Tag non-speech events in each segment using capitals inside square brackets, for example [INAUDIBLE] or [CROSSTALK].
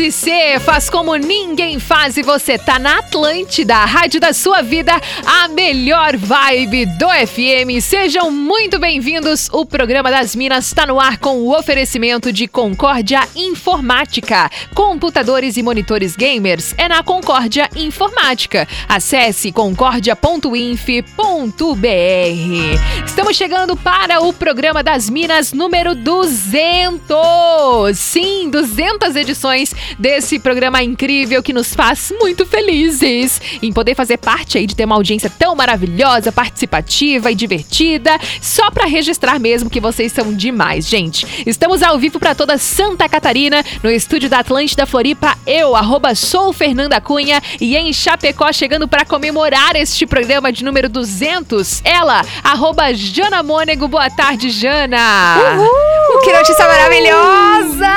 SC faz como ninguém faz e você tá na Atlântida, a rádio da sua vida, a melhor vibe do FM. Sejam muito bem-vindos. O programa das Minas está no ar com o oferecimento de Concórdia Informática. Computadores e monitores gamers é na Concórdia Informática. Acesse concordia.inf.br. Estamos chegando para o programa das Minas número 200. Sim, 200 edições desse programa incrível que nos faz muito felizes em poder fazer parte aí de ter uma audiência tão maravilhosa, participativa e divertida, só para registrar mesmo que vocês são demais, gente. Estamos ao vivo para toda Santa Catarina, no estúdio da Atlântida Floripa, eu, arroba sou Fernanda Cunha, e em Chapecó, chegando para comemorar este programa de número 200, ela, arroba Jana Mônego. Boa tarde, Jana! Uhul! Que notícia maravilhosa!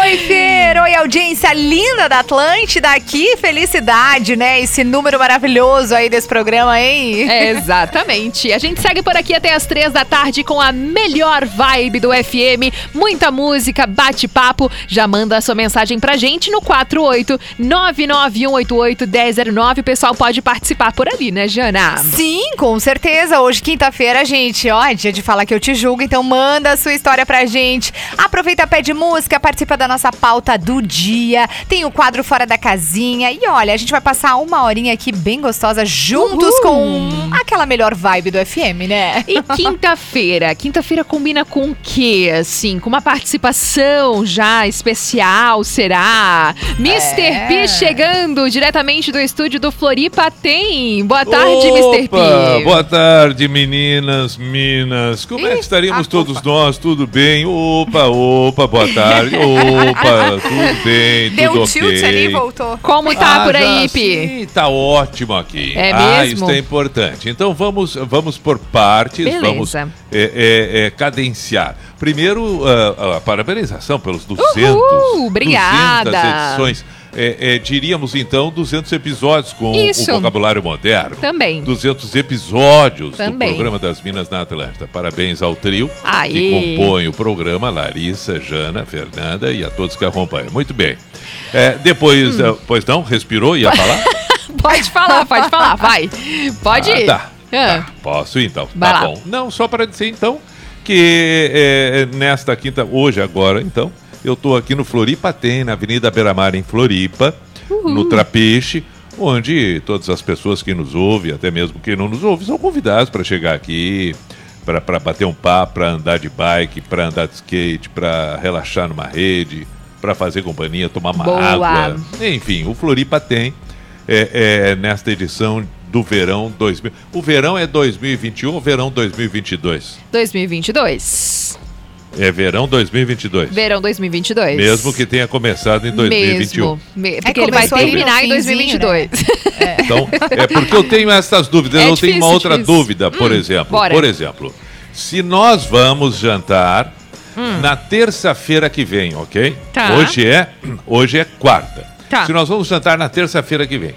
[LAUGHS] Oi, Fer! Oi, audiência linda da Atlântida aqui. Felicidade, né? Esse número maravilhoso aí desse programa, hein? É, exatamente. A gente segue por aqui até as três da tarde com a melhor vibe do FM. Muita música, bate-papo. Já manda a sua mensagem pra gente no 48991881009. O pessoal pode participar por ali, né, Jana? Sim, com certeza. Hoje, quinta-feira, gente, ó, é dia de falar que eu te julgo, então manda a sua história pra gente. Aproveita, pede música, participa da nossa pauta do dia. Tem o quadro Fora da Casinha. E olha, a gente vai passar uma horinha aqui bem gostosa juntos Uhul. com aquela melhor vibe do FM, né? E quinta-feira? [LAUGHS] Quinta-feira combina com o quê? Assim, com uma participação já especial, será? Mr. É. P chegando diretamente do estúdio do Floripa tem. Boa tarde, Mr. P. Opa, Boa tarde, meninas, minas. Como é Ih, que estaríamos todos opa. nós? Tudo bem? Opa, opa, boa tarde. [LAUGHS] Opa, tudo bem, Deu tudo um tilt ali e voltou. Como tá Ah, por já aí, Pi? Sim, tá ótimo aqui. É ah, mesmo? isso é importante. Então vamos, vamos por partes, Beleza. vamos é, é, é, cadenciar. Primeiro, ah, a parabenização pelos 200, Uhul, obrigada. 200 edições. É, é, diríamos então 200 episódios com Isso. o vocabulário moderno. Também. 200 episódios Também. do programa das Minas na Atlântida. Parabéns ao trio que compõe o programa, Larissa, Jana, Fernanda e a todos que acompanham. Muito bem. É, depois, Hum. eh, pois não, respirou, ia falar? [LAUGHS] Pode falar, pode falar, vai. Pode Ah, ir. tá. Ah. Tá, Posso então. Vai tá lá. bom. Não, só para dizer então que é, nesta quinta, hoje, agora, então, eu estou aqui no Floripa Tem, na Avenida Beira-Mar, em Floripa, no Trapiche, onde todas as pessoas que nos ouvem, até mesmo quem não nos ouve, são convidados para chegar aqui, para bater um papo, para andar de bike, para andar de skate, para relaxar numa rede, para fazer companhia, tomar uma Boa. água. Enfim, o Floripa tem é, é, nesta edição do verão 2000. O verão é 2021 ou verão 2022? 2022. É verão 2022. Verão 2022. Mesmo que tenha começado em 2021. Mesmo. Me- Porque ele vai terminar em finzinho, 2022. [LAUGHS] Então, é porque eu tenho essas dúvidas. É eu tenho uma difícil, outra difícil. dúvida, por Hum, exemplo. bora. Por exemplo, se nós vamos jantar na terça-feira que vem, ok? Hum. Tá. Hoje é, hoje é quarta. Tá. Se nós vamos jantar na terça-feira que vem,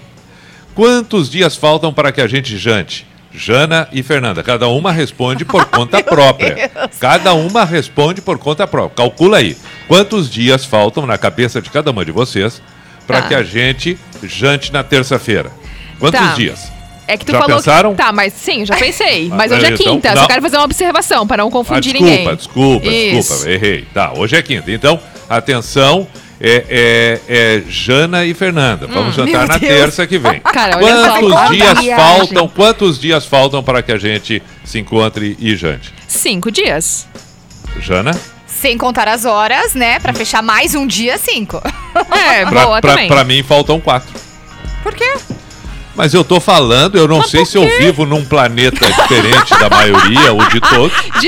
quantos dias faltam para que a gente jante? Jana e Fernanda, cada uma responde por [LAUGHS] conta própria. Cada uma responde por conta própria. Calcula aí. Quantos dias faltam na cabeça de cada uma de vocês para Tá. que a gente jante na terça-feira? Quantos Tá. dias? É que tu Já falou pensaram? que. Tá, mas sim, já pensei. [LAUGHS] Mas Ah, hoje é então, quinta, não. só quero fazer uma observação para não Ah, confundir desculpa, ninguém. desculpa, Isso. desculpa, errei. Tá, hoje é quinta. Então, atenção, é, é- é Jana e Fernanda. Vamos jantar meu na Deus. terça que vem. [LAUGHS] Cara, quantos dias faltam? Quantos dias faltam para que a gente se encontre e jante? Cinco dias. Jana? Sem contar as horas, né? Pra fechar mais um dia, cinco. [LAUGHS] É, Pra, boa pra, também. pra mim faltam quatro. Por quê? Mas eu tô falando, eu não Mas sei se eu vivo num planeta diferente da maioria ou de todos. [LAUGHS]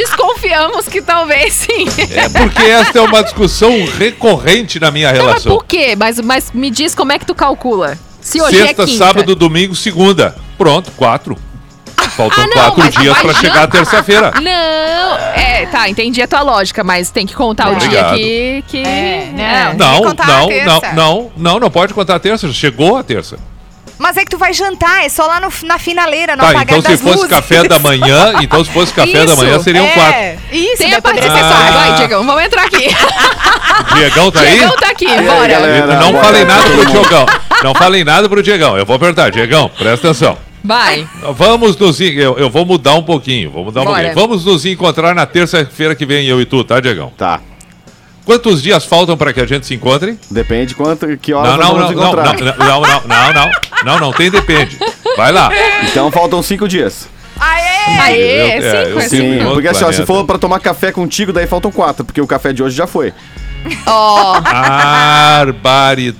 Desconfiamos que talvez sim. É porque esta é uma discussão recorrente na minha Não, mas relação. por quê? Mas, mas me diz como é que tu calcula. Se hoje Sexta, é quinta. sábado, domingo, segunda. Pronto, quatro. Faltam Ah, não, quatro dias vai pra chegar jantar. terça-feira. Não, é, tá, entendi a tua lógica, mas tem que contar o dia que. que É, não. é. Que Não, não, terça. não, não, não, não pode contar a terça. Chegou a terça. Mas é que tu vai jantar, é só lá no, na finaleira, no Tá, apagar então se das fosse luzes. café da manhã, [LAUGHS] então se fosse café da Isso, manhã seriam é, quatro. Isso, Tem a participação. Ah. Vai, Diegão, vamos entrar aqui. [LAUGHS] Diegão tá aí? Diegão tá aqui, aí, bora. galera? Não boa falei nada pro. Diegão. Não falei nada pro Diegão. Eu vou apertar. Diegão, presta atenção. Vai. Vamos nos. Eu, eu vou mudar um pouquinho. Vou mudar um Bora. pouquinho. Vamos nos encontrar na terça-feira que vem, eu e tu, tá, Diegão? Tá. Quantos dias faltam para que a gente se encontre? Depende quanto, que horas Não, não, vamos não, não, não, encontrar. não, não, não, não, não, não, tem depende. Vai lá. Então faltam cinco dias. Aê! Aê, Eu- é, cinco, eu é sim. cinco. Sim, outro porque assim, ó, se for pra tomar café contigo, daí faltam quatro, porque o café de hoje já foi. Ó, Barbaridade.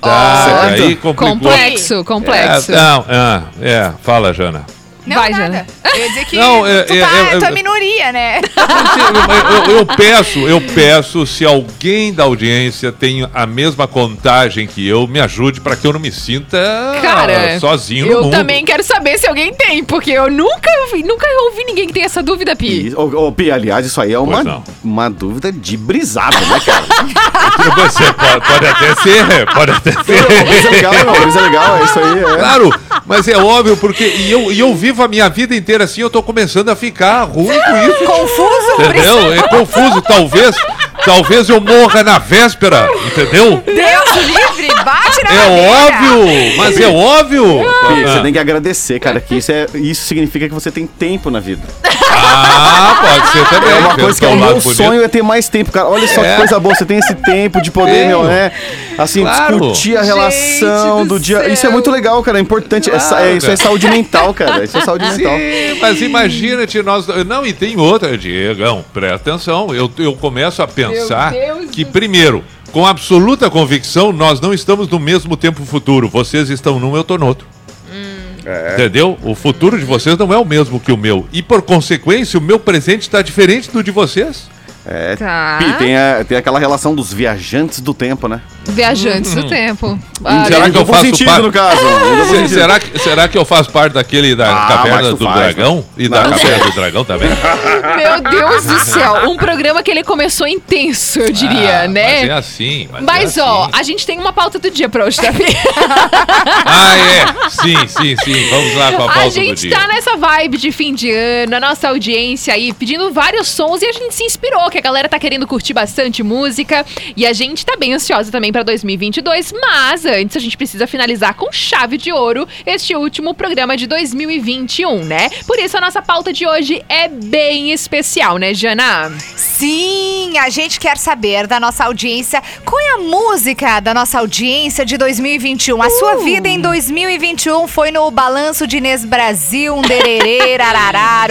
Certo. Aí complicou. complexo, complexo. É, não, é, é, fala, Jana. Não, Vai, nada. Jana. Eu ia dizer que Não, é- tu, é- tá, é- tu é é- minoria, né? Eu, eu- eu peço, eu peço, se alguém da audiência tem a mesma contagem que eu, me ajude para que eu não me sinta Cara, sozinho no eu mundo. também quero saber se alguém tem, porque eu nunca ouvi, nunca ouvi ninguém que tenha essa dúvida, Pi. E, ô, ô, Pi, aliás, isso aí é uma, uma dúvida de brisado, né, cara? [LAUGHS] Você pode, pode até ser, pode até Não, ser. Isso é legal, isso é legal, é isso aí. É. Claro, mas é óbvio, porque e eu, e eu vivo a minha vida inteira assim, eu tô começando a ficar ruim com isso. [LAUGHS] Confuso? Entendeu? É confuso, talvez. Talvez eu morra na véspera, entendeu? Deus livre, bate na É madeira. óbvio, mas é óbvio. Ah. você tem que agradecer, cara, que isso, é, isso significa que você tem tempo na vida. Ah, pode ser também. É uma coisa que é o lado meu bonito. sonho é ter mais tempo, cara. Olha só É. que coisa boa, você tem esse tempo de poder, Tenho. meu, né? Assim, Claro. discutir a relação do, do dia. céu. Isso é muito legal, cara. É importante. É sa- Claro, é, isso é cara. saúde mental, cara. Isso é saúde mental. Sim, mas imagina-te, nós. Não, e tem outra, Diegão, presta atenção. Eu, eu começo a pensar Deus que, primeiro, com absoluta convicção, nós não estamos no mesmo tempo futuro. Vocês estão num, eu tô no outro. Entendeu? O futuro de vocês não é o mesmo que o meu. E por consequência, o meu presente está diferente do de vocês. É. Tá. Pi, tem, a- tem aquela relação dos viajantes do tempo, né? Viajantes do tempo. Ah, Hum. Será que eu faço sentido, parte- no caso. [LAUGHS] Se- será, que, será que eu faço parte daquele da Ah, Caverna do faz, Dragão? né? E da Não. Caverna do Dragão também? [LAUGHS] Meu Deus do céu. Um programa que ele começou intenso, eu diria, Ah, né? Mas é assim. Mas, Mas, é ó, assim. a gente tem uma pauta do dia pra hoje, tá? Pi? [LAUGHS] Ah, é. Sim, sim, sim. Vamos lá com a pauta A do gente dia. tá nessa vibe de fim de ano, a nossa audiência aí pedindo vários sons e a gente se inspirou, que a galera tá querendo curtir bastante música e a gente tá bem ansiosa também pra 2022, mas antes a gente precisa finalizar com chave de ouro este último programa de 2021, né? Por isso a nossa pauta de hoje é bem especial, né, Jana? Sim, a gente quer saber da nossa audiência qual é a música da nossa audiência de 2021. A sua vida em 2021 foi no Balanço de Inês Brasil, um dererê, [LAUGHS] arará,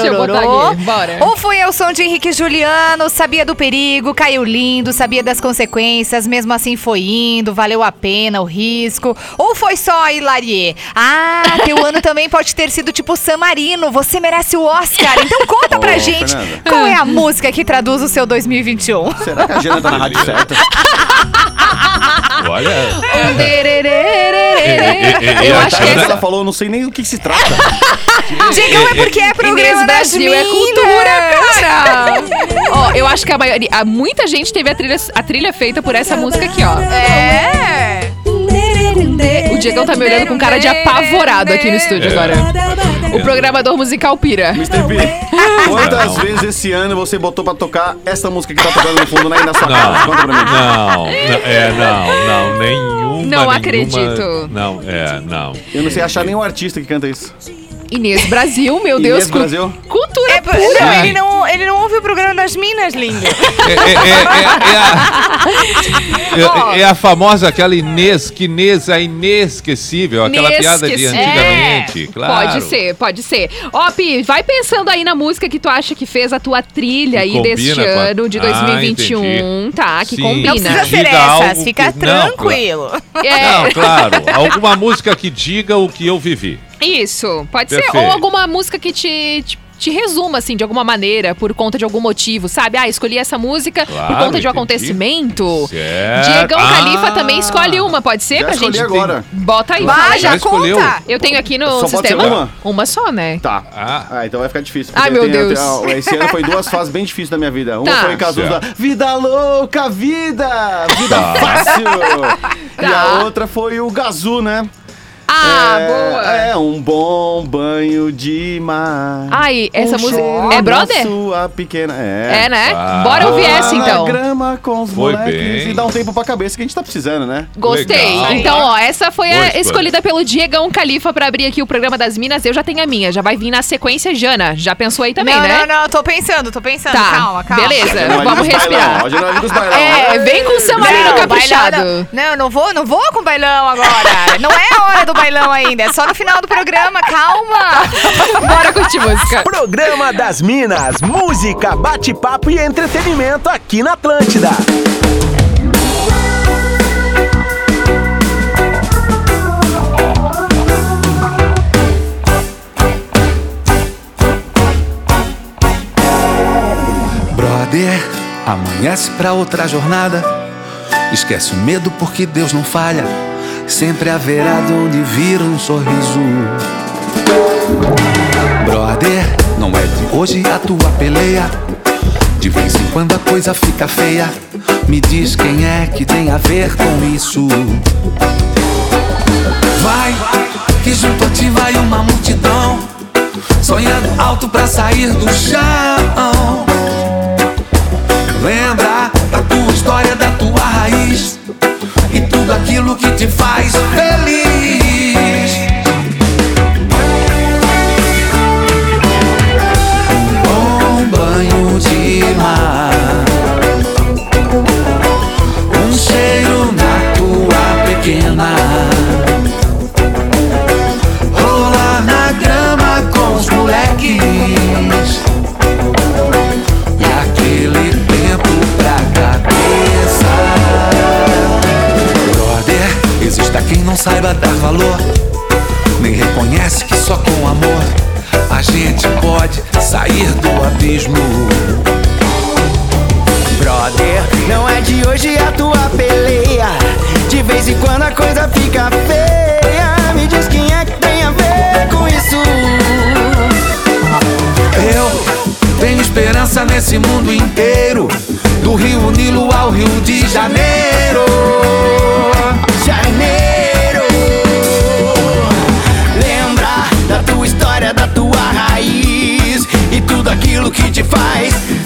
bora. Ou foi ao som de Henrique e Juliano, sabia do perigo, caiu lindo, sabia das consequências, mesmo assim foi indo, valeu a pena o risco. Ou foi só a Hilarie? Ah, teu ano também pode ter sido tipo San Marino, você merece o Oscar. Então conta pra gente Fernanda. qual é a música que traduz o seu 2021. Será que a Jana tá na rádio certa? Olha. Eu acho que Ela falou, não sei nem do que se trata. [LAUGHS] Digam é porque é programa Brasil é cultura, cara! ó, eu acho que a maioria, a- muita gente teve a trilha, a trilha feita por essa música aqui, ó. É. O Diegão tá me olhando com cara de apavorado aqui no estúdio agora. O programador musical pira. Mr. P, quantas vezes esse ano você botou pra tocar essa música que tá tocando no fundo aí na sua Não, casa? Conta pra mim. não, não, é, não, não, nenhuma. Não nenhuma- acredito. Não, é, não. Eu não sei achar nenhum artista que canta isso. Inês Brasil, meu Deus. Inês Brasil? Cultura É, pura. não, ele não, ele não ouve o programa das Minas, lindo. É, é- é- é- é a, é- [LAUGHS] é a famosa aquela Inês, que Inês é inesquecível, aquela piada de antigamente, É, claro. Pode ser, pode ser. Ó, Pi, vai pensando aí na música que tu acha que fez a tua trilha Que aí deste a- ano de Ah, 2021, entendi. tá? Que Sim. combina. Não precisa ser essas, fica que- não, tranquilo. É, Não, claro. Alguma música que diga o que eu vivi. Isso, pode ser. Perfeito. Ou alguma música que te, te, te resuma, assim, de alguma maneira, por conta de algum motivo, sabe? Ah, escolhi essa música por Claro, conta de um entendi. acontecimento. Certo. Diegão Ah. Califa também escolhe uma, pode ser? Já pra gente. agora. Bota aí, aí. já Já escolheu? conta. Eu tenho aqui no Só pode sistema. ser uma? Uma só, né? Tá. Ah. Ah, então vai ficar difícil. Ai, meu tem- Deus. ah, esse ano foi duas fases bem difíceis da minha vida. Uma Tá. foi Cazuza, Certo. vida louca, vida! Vida Tá. fácil! [LAUGHS] E Tá. a outra foi o Gazu, né? Ah, é, boa. É, um bom banho de mar. Ai, essa Um música. É brother? Sua pequena. É. É, né? Ah. Bora ouvir essa então. grama com os Foi moleques bem. e dá um tempo pra cabeça que a gente tá precisando, né? Gostei. Legal. Então, ó, essa foi Boa a escolha. escolhida pelo Diegão Califa pra abrir aqui o programa das Minas. Eu já tenho a minha. Já vai vir na sequência, Jana. Já pensou aí também, não, né? não, não, tô pensando, tô pensando. Tá, calma, calma. beleza. Adrenalina Vamos bailão, respirar. adrenalina dos bailão. É, vem com o Samarino Não, caprichado. bailão Não, não, não vou, não vou com bailão agora. Não é a hora do bailão ainda, é só no final do programa, calma. [LAUGHS] Bora curtir música. Programa das Minas, música, bate-papo e entretenimento aqui na Atlântida. Brother, amanhece pra outra jornada. Esquece o medo porque Deus não falha. Sempre haverá de onde vir um sorriso. Brother, não é de hoje a tua peleia. De vez em quando a coisa fica feia. Me diz quem é que tem a ver com isso. Vai, que junto a ti vai uma multidão. Sonhando alto pra sair do chão. Lembra da tua história, da tua raiz e tudo aquilo que te faz feliz. Quem não saiba dar valor, nem reconhece que só com amor a gente pode sair do abismo. Brother, não é de hoje a tua peleia. De vez em quando a coisa fica feia. Me diz quem é que tem a ver com isso. Eu tenho esperança nesse mundo inteiro, do Rio Nilo ao Rio de Janeiro. Janeiro. Aquilo que te faz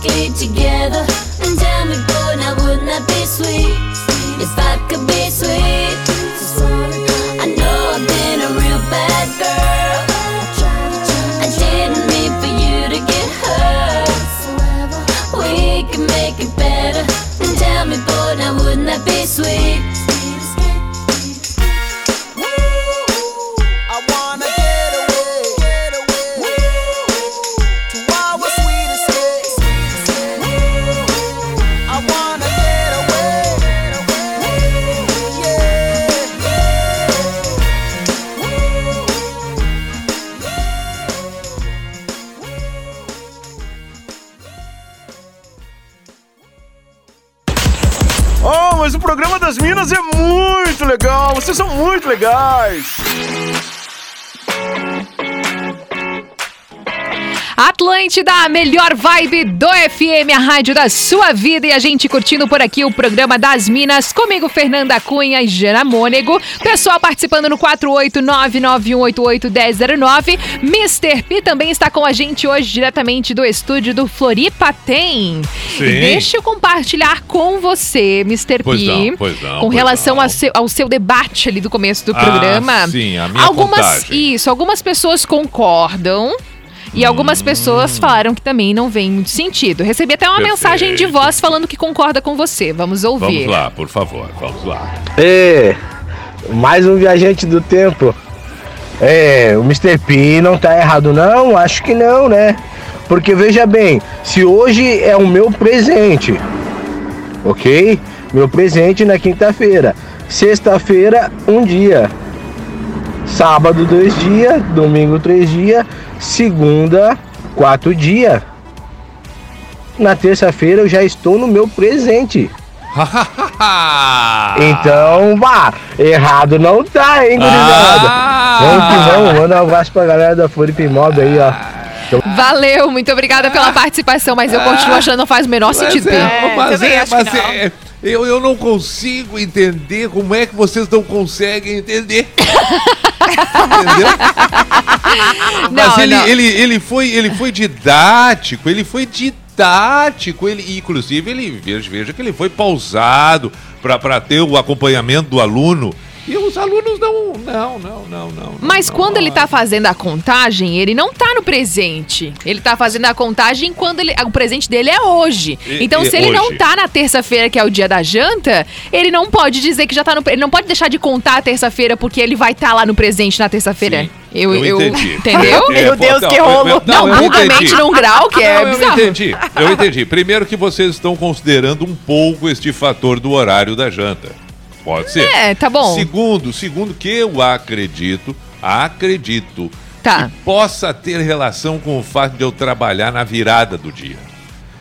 perfectly together. And tell me, boy, now wouldn't that be sweet if I could be sweet? legais. da melhor vibe do FM, a rádio da sua vida. E a gente curtindo por aqui o programa das Minas, comigo Fernanda Cunha e Jana Mônego. Pessoal participando no 48991881009. Mr. P também está com a gente hoje diretamente do estúdio do Floripa Tem. Sim. E deixa eu compartilhar com você, Mr. Pois P, não, pois não, com relação não. Ao, seu, ao seu debate ali do começo do ah, programa. Ah, sim, a minha algumas. Isso, algumas pessoas concordam e algumas pessoas falaram que também não vem muito sentido. Recebi até uma Perfeito. mensagem de voz falando que concorda com você. Vamos ouvir. Vamos lá, por favor, vamos lá. É, mais um viajante do tempo. É, o Mr. P não tá errado, não? Acho que não, né? Porque veja bem, se hoje é o meu presente, ok? Meu presente na quinta-feira. Sexta-feira, um dia. Sábado, dois dias. Domingo, três dias. Segunda, quatro dias. Na terça-feira eu já estou no meu presente. [LAUGHS] Então, vá, errado não tá, hein, gurizada? Ah! Vamos que vamos, manda um abraço pra galera da Floripa Mob aí, ó. Valeu, muito obrigada pela participação, mas eu continuo achando que não faz o menor sentido. é, mas é, mas é, eu, eu não consigo entender como é que vocês não conseguem entender. [LAUGHS] Entendeu? Mas Não, ele, não. Ele, ele, foi, ele foi didático, ele foi didático, ele, inclusive, ele veja, veja que ele foi pausado para ter o acompanhamento do aluno. E os alunos não. Não, não, não, não. Mas não, quando não. ele tá fazendo a contagem, ele não tá no presente. Ele tá fazendo a contagem quando ele, o presente dele é hoje. E- então, e se ele não hoje? tá na terça-feira, que é o dia da janta, ele não pode dizer que já tá no. Ele não pode deixar de contar a terça-feira porque ele vai estar lá no presente na terça-feira. Eu, eu eu, entendi. entendeu? [LAUGHS] É, Meu Deus, não, que eu- rolo. eu- Não, eu entendi. mente num grau que é Não, eu bizarro. entendi. Eu entendi. Primeiro que vocês estão considerando um pouco este fator do horário da janta. Pode ser. É, tá bom. Segundo, segundo que eu acredito, acredito Tá. que possa ter relação com o fato de eu trabalhar na virada do dia.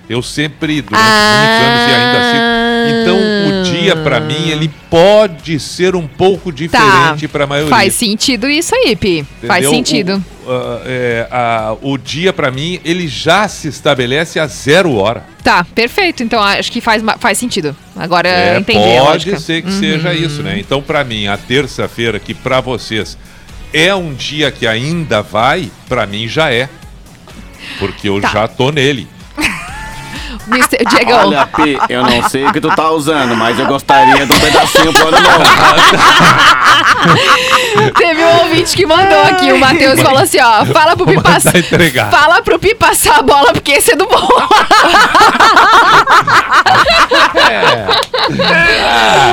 Eu sempre, durante muitos anos e ainda assim. Então, o dia, pra mim, ele pode ser um pouco diferente pra maioria. Tá. Faz sentido isso aí, Pi. Faz Entendeu? sentido. O, ah, é, a- o dia, pra mim, ele já se estabelece a zero hora. Tá, perfeito. Então acho que faz, faz sentido. Agora É, entendi a pode ser que Uhum. seja isso, né? Então, pra mim, a terça-feira, que pra vocês é um dia que ainda vai, pra mim já é. Porque eu Tá. já tô nele. [LAUGHS] Mr. Diegão. Olha, P, eu não sei o que tu tá usando, mas eu gostaria de um pedacinho pro ano novo. [LAUGHS] [LAUGHS] Teve um ouvinte que mandou aqui, o Matheus falou assim, ó, fala pro Pi passar, fala pro Pi passar a bola, porque esse é do bom. [LAUGHS]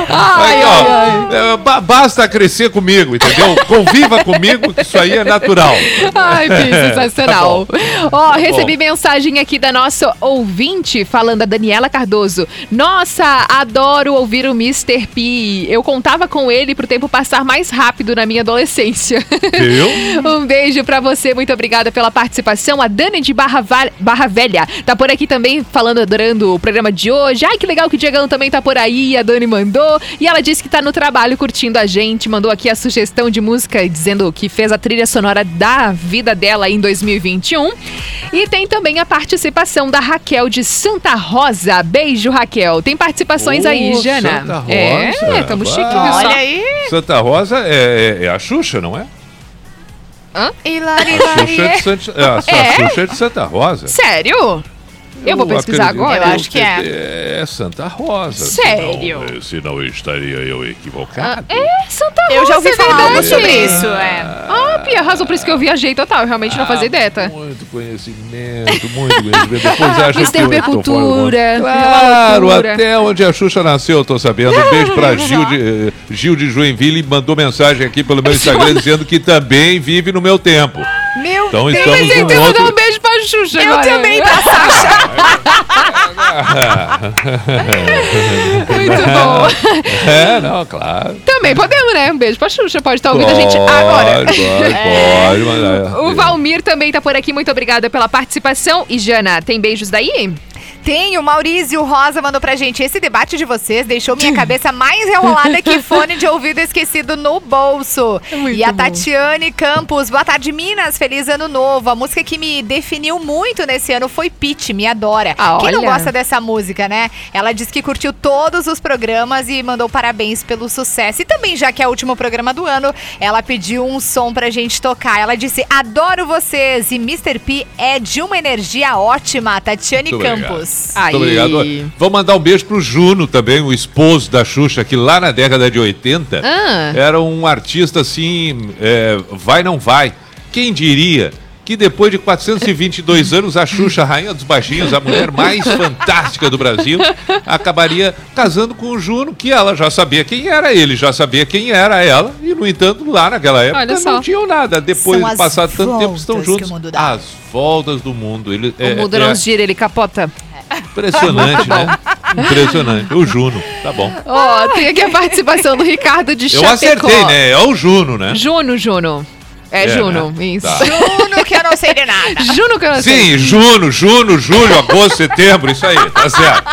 Ai, Aí, ó, ai, ai. é, ba- basta crescer comigo, entendeu? Conviva comigo, que isso aí é natural. Ai, Pi, [LAUGHS] sensacional. Tá Ó, recebi Bom. mensagem aqui da nossa ouvinte, falando a Daniela Cardoso. Nossa, adoro ouvir o Mr. P. Eu contava com ele pro tempo passar mais rápido na minha adolescência. Viu? [LAUGHS] Um beijo pra você, muito obrigada pela participação. A Dani de Barra, Va- Barra Velha tá por aqui também falando, adorando o programa de hoje. Ai, que legal que o Diegão também tá por aí. A Dani mandou. E ela disse que tá no trabalho curtindo a gente. Mandou aqui a sugestão de música dizendo que fez a trilha sonora da vida dela em 2021. E tem também a participação da Raquel de Santa Rosa. Beijo, Raquel. Tem participações aí, Ô, Jana. Santa Rosa. É, tamo chique, viu só? Olha aí. Santa Rosa é, é- é a Xuxa, não é? Hilari, A Xuxa é hilari. de Santa, é, a, a É? Xuxa é de Santa Rosa. Sério? Eu vou pesquisar acredito agora. Eu acho que é. É Santa Rosa. Sério? Senão, senão eu estaria eu equivocado. É, Santa Rosa, Eu já ouvi é falar algo verdade. sobre isso, é. Ah, Pia, arrasou por isso que eu viajei total. Eu realmente não fazia ideia, tá? Muito conhecimento, muito conhecimento. Depois acha que P tô fora do mundo. Cultura. é Claro, até onde a Xuxa nasceu, eu tô sabendo. Um beijo pra [LAUGHS] Gil de, eh, Gil de Joinville, mandou mensagem aqui pelo meu [LAUGHS] Instagram dizendo que também vive no meu tempo. Meu Então Deus. estamos Mas um então, outro... Xuxa Eu agora. também, tá, Sasha? [LAUGHS] Muito bom. É, não, claro. Também podemos, né? Um beijo pra Xuxa. Pode estar ouvindo a gente agora. Pode, pode, [LAUGHS] mandar. O Valmir também tá por aqui. Muito obrigada pela participação. E Jana, tem beijos daí? Tem, o Maurício Rosa mandou pra gente. Esse debate de vocês deixou minha cabeça mais enrolada que fone de ouvido esquecido no bolso. Muito e a bom. Tatiane Campos, boa tarde, Minas. Feliz ano novo. A música que me definiu muito nesse ano foi Pitch, me adora. Ah, Quem não gosta dessa música, né? Ela disse que curtiu todos os programas e mandou parabéns pelo sucesso. E também, já que é o último programa do ano, ela pediu um som pra gente tocar. Ela disse: Adoro vocês. E Mr. P é de uma energia ótima. Tatiane Muito obrigado. Aí. Muito obrigado. Vou mandar um beijo pro Juno também, o esposo da Xuxa, que lá na década de 80 Ah. era um artista assim, é, vai não vai. Quem diria que depois de 422 [LAUGHS] anos, a Xuxa, a rainha dos baixinhos, a mulher mais [LAUGHS] fantástica do Brasil, acabaria casando com o Juno, que ela já sabia quem era ele, já sabia quem era ela, e no entanto, lá naquela época não tinham nada. Depois São de as passar tanto tempo, estão juntos. As voltas do mundo. Ele, O é, mundo é não gira, ele capota. Impressionante, né? Impressionante. O Juno, tá bom. Ó, tem aqui a participação do Ricardo de Eu Chapecó. acertei, né? É o Juno, né? Juno, Juno. É, É, Juno, né? isso. Tá. Juno que eu não sei de nada. Juno que eu não sei. Sim, Juno, Juno, Julho, Agosto, Setembro, isso aí, tá certo.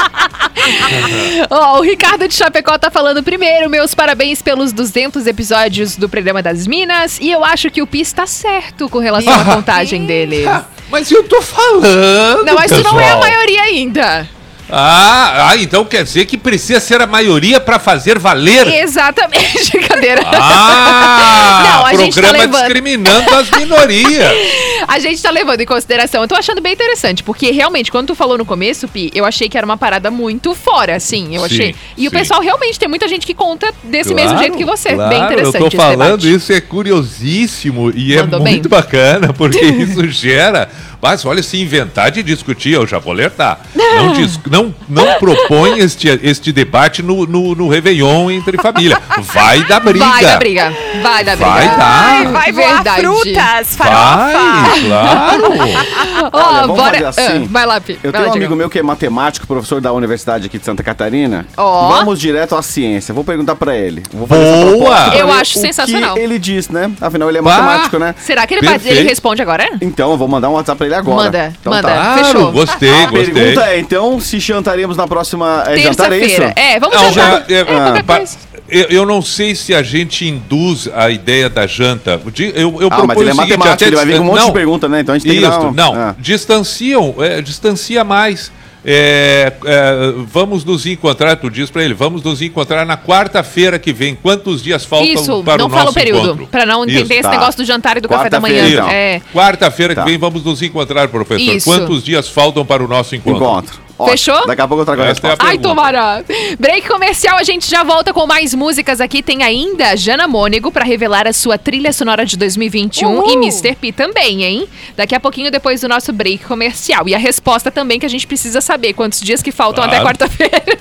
Ó, o Ricardo de Chapecó tá falando primeiro, meus parabéns pelos 200 episódios do programa das Minas. E eu acho que o Pi está certo com relação à [LAUGHS] contagem dele. Mas eu tô falando. Não, mas isso não é a maioria ainda. Ah, ah, então quer dizer que precisa ser a maioria pra fazer valer? Exatamente, [LAUGHS] cadeira. Ah, Não, a gente tá programa levando. discriminando as minorias. [LAUGHS] A gente tá levando em consideração. Eu tô achando bem interessante, porque realmente, quando tu falou no começo, Pi, eu achei que era uma parada muito fora, assim. Eu Sim, achei. E o sim. pessoal realmente tem muita gente que conta desse mesmo jeito que você. claro, bem interessante. Eu tô esse falando, debate. isso é curiosíssimo e Mandou é bem. muito bacana, porque [LAUGHS] isso gera. Mas olha, se inventar de discutir, eu já vou alertar. Não, [LAUGHS] dis- não, não propõe este, este debate no, no, no Réveillon entre família. Vai dar briga. Vai dar briga. Vai dar briga. Vai dar. Ai, vai voar Verdade. frutas, Vai, farofa. Claro. [LAUGHS] Ó, Olha, vamos bora. fazer assim. Ah, vai lá, Pi. Eu vai tenho lá, um Diego. amigo meu que é matemático, professor da Universidade aqui de Santa Catarina. Ó. Vamos direto à ciência. Vou perguntar pra ele. Vou fazer essa Boa! proposta pra Eu ver acho o sensacional. Que ele diz, né? Afinal, ele é Bah! matemático, né? Será que ele, Perfeito. ele responde agora? Então, eu vou mandar um WhatsApp pra ele agora. Manda, Então manda. Tá. Claro, Fechou. gostei, A gostei. pergunta é, então, se jantaremos na próxima... É, jantar é isso? Terça-feira. É, vamos Não, jantar. já- é, É, qualquer ah, pa- coisa. Eu, eu não sei se a gente induz a ideia da janta. Eu, eu Ah, proponho mas ele é seguinte, matemático, até ele vai vir com um monte não, de pergunta, né? Então a gente tem que Isso, dar um- não. Ah. Distanciam, é, distancia mais. É, é, vamos nos encontrar, tu diz pra ele, vamos nos encontrar na quarta-feira que vem. Quantos dias faltam Isso, para não o fala nosso o período. encontro? Pra não Isso. entender esse tá. negócio do jantar e do café da manhã. Quarta-feira, então. É. Quarta-feira Tá. que vem vamos nos encontrar, professor. Isso. Quantos dias faltam para o nosso encontro? Encontro. Ótimo. Fechou? Daqui a pouco eu trago a é a resposta. Ai, tomara! Break comercial, a gente já volta com mais músicas aqui. Tem ainda a Jana Mônego pra revelar a sua trilha sonora de 2021 e Mr. P também, hein? Daqui a pouquinho depois do nosso break comercial. E a resposta também que a gente precisa saber quantos dias que faltam até Claro. quarta-feira. [LAUGHS]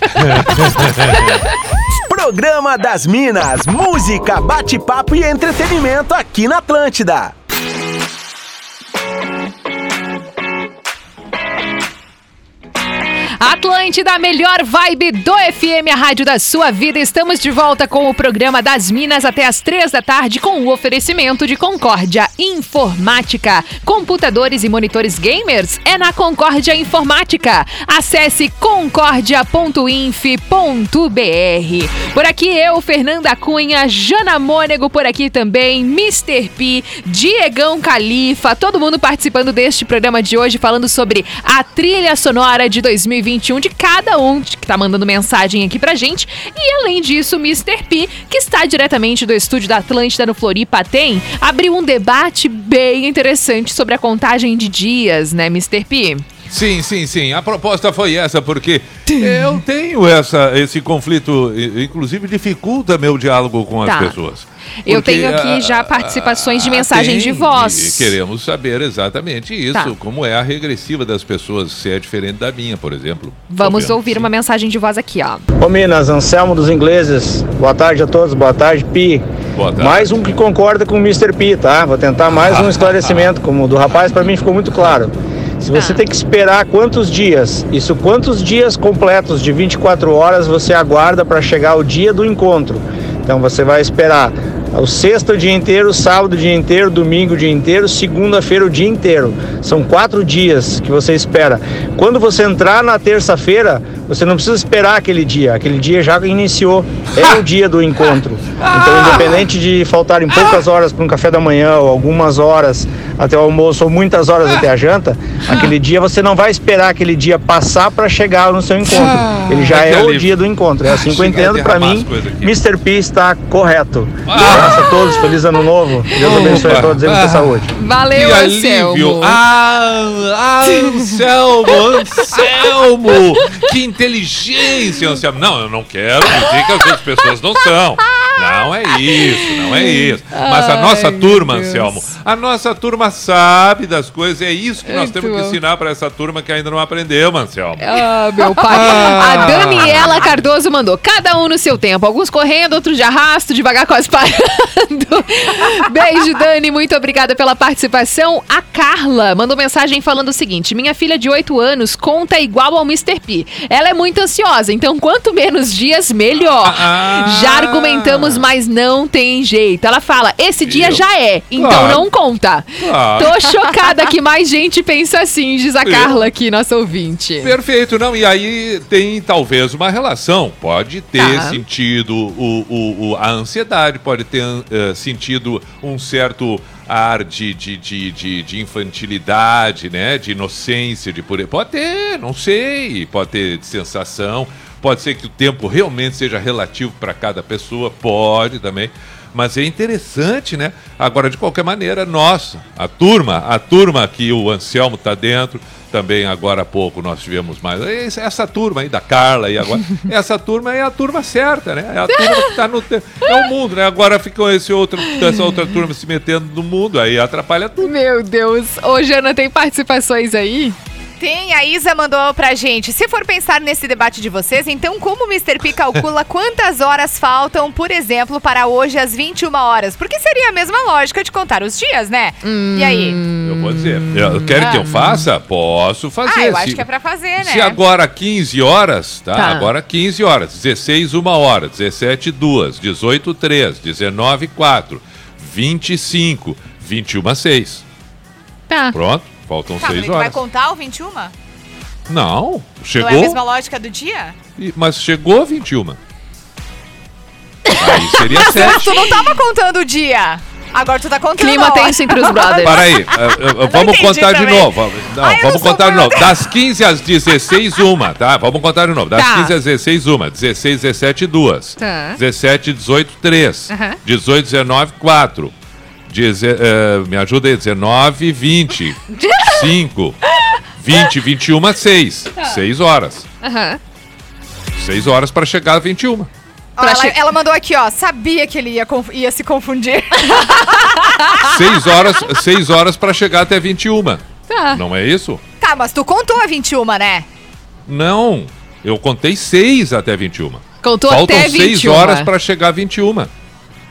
[LAUGHS] Programa das Minas, música, bate-papo e entretenimento aqui na Atlântida. Atlântida, melhor vibe do FM, a rádio da sua vida. Estamos de volta com o programa das Minas até as três da tarde com o oferecimento de Concórdia Informática. Computadores e monitores gamers é na Concórdia Informática. Acesse concordia.inf.br. Por aqui eu, Fernanda Cunha, Jana Mônego por aqui também, Mr. P, Diegão Califa, todo mundo participando deste programa de hoje falando sobre a trilha sonora de 2021 de cada um que tá mandando mensagem aqui pra gente. E além disso, Mr. P, que está diretamente do estúdio da Atlântida no Floripa, tem abriu um debate bem interessante sobre a contagem de dias, né, Mr. P? Sim, sim, sim. A proposta foi essa, porque eu tenho essa, esse conflito, inclusive dificulta meu diálogo com Tá. as pessoas. Eu tenho aqui ah, já participações de ah, mensagens tem, de voz. e Queremos saber exatamente isso, Tá. como é a regressiva das pessoas, se é diferente da minha, por exemplo. Vamos ouvir sim. uma mensagem de voz aqui, ó. Ô Minas, Anselmo dos Ingleses, boa tarde a todos, boa tarde, Pi. Boa tarde. Mais um que concorda com o Mr. Pi, tá? Vou tentar mais um [LAUGHS] esclarecimento, como o do rapaz, pra mim ficou muito claro. Se você tem que esperar quantos dias, isso quantos dias completos de 24 horas você aguarda para chegar o dia do encontro. Então você vai esperar o sexta o dia inteiro, sábado dia inteiro, domingo dia inteiro, segunda-feira o dia inteiro. São quatro dias que você espera. Quando você entrar na terça-feira, você não precisa esperar aquele dia. Aquele dia já iniciou. É o dia do encontro. Então, independente de faltarem poucas horas para um café da manhã, ou algumas horas até o almoço, ou muitas horas até a janta, aquele dia você não vai esperar aquele dia passar para chegar no seu encontro. Ele já é o dia do encontro. É assim que eu entendo. Para mim. Mr. P está correto. Ah! Um abraço a todos, feliz ano novo. Deus abençoe a todos e muita Ah. saúde. Valeu, Que alívio! Anselmo. Ah, Anselmo, [LAUGHS] Anselmo! Que inteligência, Anselmo! Não, eu não quero dizer que as pessoas não são. [LAUGHS] Não é isso, não é isso. Mas a nossa Ai, turma. Anselmo, a nossa turma sabe das coisas. É isso que nós Muito temos que bom. ensinar para essa turma que ainda não aprendeu, Anselmo. Ah, meu pai. Ah. A Daniela Cardoso mandou. Cada um no seu tempo. Alguns correndo, outros de arrasto, devagar quase parando. [LAUGHS] Beijo, Dani. Muito obrigada pela participação. A Carla mandou mensagem falando o seguinte: Minha filha de 8 anos conta igual ao Mr. P. Ela é muito ansiosa, então quanto menos dias, melhor. Ah. Já argumentamos, mas não tem jeito. Ela fala: Esse dia Viu? já é, então Claro. não conta. Claro. Tô chocada que mais gente pensa assim, diz a Viu? Carla aqui, nossa ouvinte. Perfeito, não. E aí tem talvez uma relação. Pode ter Tá. sentido o, o- o- a ansiedade, pode ter eh, sentido um certo ar de, de, de, de, de infantilidade, né? De inocência, de pureza. Pode ter, não sei. Pode ter de sensação. Pode ser que o tempo realmente seja relativo para cada pessoa. Pode também. Mas é interessante, né? Agora, de qualquer maneira, nós, a turma, a turma que o Anselmo está dentro, também agora há pouco nós tivemos mais. esse- Essa turma aí da Carla e agora. [LAUGHS] essa turma é a turma certa, né? É a turma que está no. É o mundo, né? Agora ficou esse outro, essa outra turma se metendo no mundo, aí atrapalha tudo. Meu Deus. Ô, Jana, tem participações aí? Tem, a Isa mandou pra gente. Se for pensar nesse debate de vocês, então como o Mr. P calcula quantas horas faltam, por exemplo, para hoje às 21 horas? Porque seria a mesma lógica de contar os dias, né? E aí? Eu vou dizer. Eu, quer que eu faça? Posso fazer. Ah, eu Se- acho que é pra fazer, né? Se agora 15 horas, tá? Tá. Agora 15 horas, 16 1 hora, 17 2, 18 3, 19 4, 25, 21 6. Tá. Pronto, faltam Tá, mas 6 ele vai horas. contar o 21? Não, chegou, Não é a mesma lógica do dia? e- mas chegou 21. Aí seria [LAUGHS] 7. Tu não tava contando o dia. Agora tu tá contando. Clima tenso entre os brothers. Para aí, vamos contar de também. novo. Não, Ai, vamos sou contar de novo. Das 15 às 16, uma, tá? Vamos contar de novo. Das Tá. 15 às 16, uma. 16, 17, duas. Tá. 17, 18, 3. Aham. 18, 19, 4. Deze- eh, me ajuda aí. 19, 20. [LAUGHS] 5. 20, 21, 6. 6 horas. Aham. 6 horas para chegar a 21. Ó, ela, ela mandou aqui, ó. Sabia que ele ia, conf- ia se confundir. [LAUGHS] 6 horas, 6 horas para chegar até 21. Tá. Não é isso? tá, mas tu contou a 21, né? Não. Eu contei 6 até 21. Contou Faltam até 6 21. horas para chegar a 21.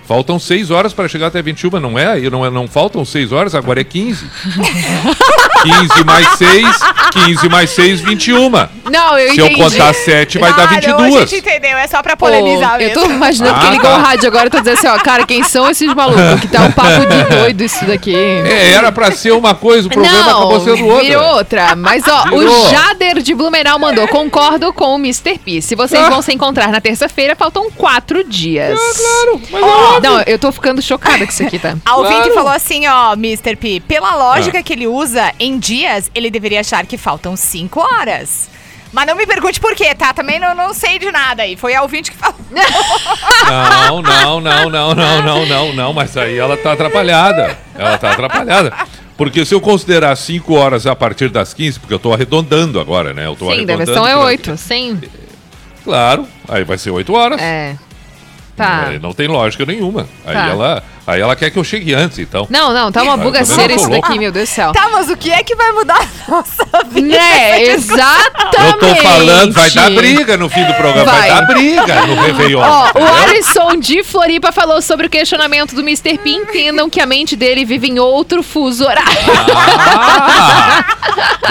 Faltam 6 horas para chegar até 21, não é? E Não, é- não faltam 6 horas, agora é 15. [LAUGHS] 15 mais 6, 15 mais 6, 21. Não, eu Se eu entendi. contar 7, vai dar Ah, não, a 22. gente entendeu, é só pra polemizar eu mesmo. tô imaginando que Ah, ligou tá. o rádio agora e tô dizendo assim, ó, cara, quem são esses malucos? Que tá um papo de doido isso daqui. É, era pra ser uma coisa, o programa acabou sendo outra. virou outra. Mas, ó, Virou. o Jader de Blumenau mandou. Concordo com o Mr. P. Se vocês vão se encontrar na terça-feira, faltam quatro dias. Ah, claro, mas é Ó, óbvio. Não, eu tô ficando chocada com isso aqui, tá? A ouvinte Claro. falou assim, ó, Mr. P, pela lógica Ah. que ele usa em dias, ele deveria achar que faltam 5 horas. Mas não me pergunte por quê, tá? Também não, não sei de nada aí. Foi a ouvinte que falou. Não, não, não, não, não, não, não, não, mas aí ela tá atrapalhada. Ela tá atrapalhada. Porque se eu considerar 5 horas a partir das 15, porque eu tô arredondando agora, né? Eu tô Sim, da arredondando. versão é pra- oito. Sim. Claro, aí vai ser 8 horas. É. Tá. Aí Não tem lógica nenhuma. Aí, Tá. ela, aí ela quer que eu chegue antes, então. Não, não, tá uma bugaceira isso daqui, meu Deus do céu. Tá, mas o que é que vai mudar a nossa vida? [LAUGHS] Né, discussão? exatamente. Eu tô falando, vai dar briga no fim do programa, vai, Vai. dar briga no Réveillon. Ó, o? Alisson de Floripa falou sobre o questionamento do Mr. P. Entendam que a mente dele vive em outro fuso horário. Ah,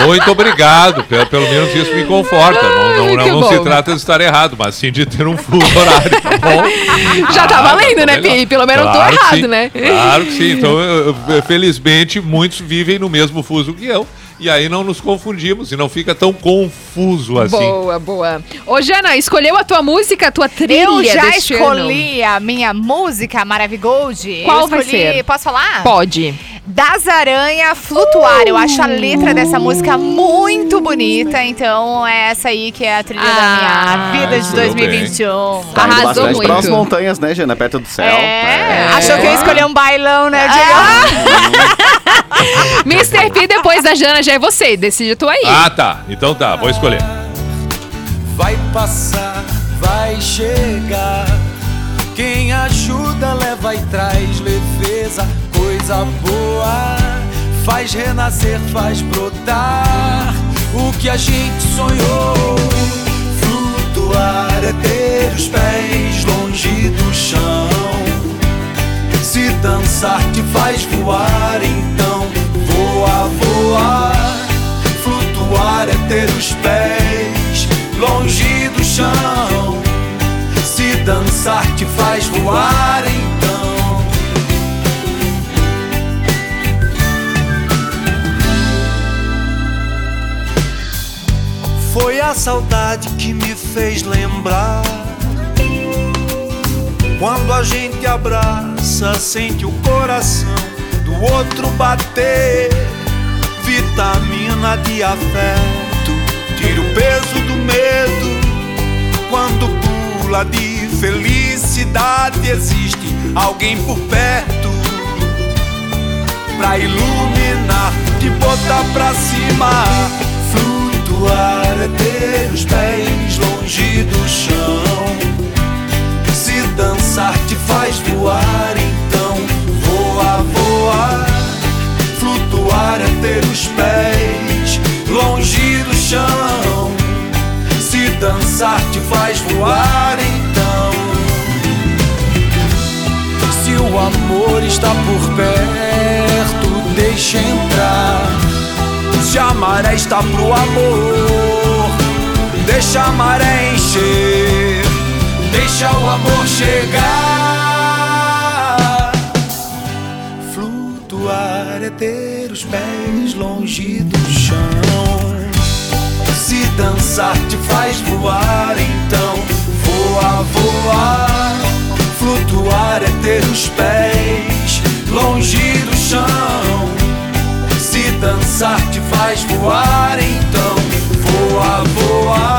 muito obrigado. Pelo, pelo menos isso me conforta. Não, não, não, não se trata de estar errado, mas sim de ter um fuso horário, bom? [LAUGHS] Já tá Ah, valendo, tá né, melhor. Pi? Pelo menos eu Claro tô que errado, sim. né? Claro que sim. Então, eu- eu- [LAUGHS] felizmente, muitos vivem no mesmo fuso que eu. E aí não nos confundimos e não fica tão confuso assim. Boa, boa. Ô, Jana, escolheu a tua música, a tua trilha Eu já deste ano? escolhi a minha música Maravigold. Qual Eu vai escolhi- ser? Posso falar? Pode. Das Aranha Flutuar. Eu acho a letra dessa música muito bonita. Então é essa aí que é a trilha Ah, da minha vida de muito bem. 2021. Tá indo Arrasou bastante muito. para as montanhas, né, Jana? Perto do céu. É, É. achou que eu ia escolher um bailão, né, Ah. [LAUGHS] [LAUGHS] Mr. P, depois da Jana, já é você. Decide tu aí. Ah, tá. Então tá, vou escolher. Vai passar, vai chegar. Quem ajuda natureza, coisa boa. Faz renascer, faz brotar o que a gente sonhou. Flutuar é ter os pés longe do chão. Se dançar te faz voar, os pés longe do chão. Se dançar te faz voar, então. Foi a saudade que me fez lembrar. Quando a gente abraça, sente o coração do outro bater. Vitamina de afeto, o peso do medo. Quando pula de felicidade, existe alguém por perto pra iluminar, te botar pra cima. Flutuar é ter os pés longe do chão. Se dançar te faz voar, então voa, voa. Flutuar é ter os pés chão. Se dançar te faz voar, então. Se o amor está por perto, deixa entrar. Se a maré está pro amor, deixa a maré encher. Deixa o amor chegar. Flutuar é ter os pés longe do chão. Se dançar te faz voar, então voa, voa. Flutuar é ter os pés longe do chão. Se dançar te faz voar, então voa, voa.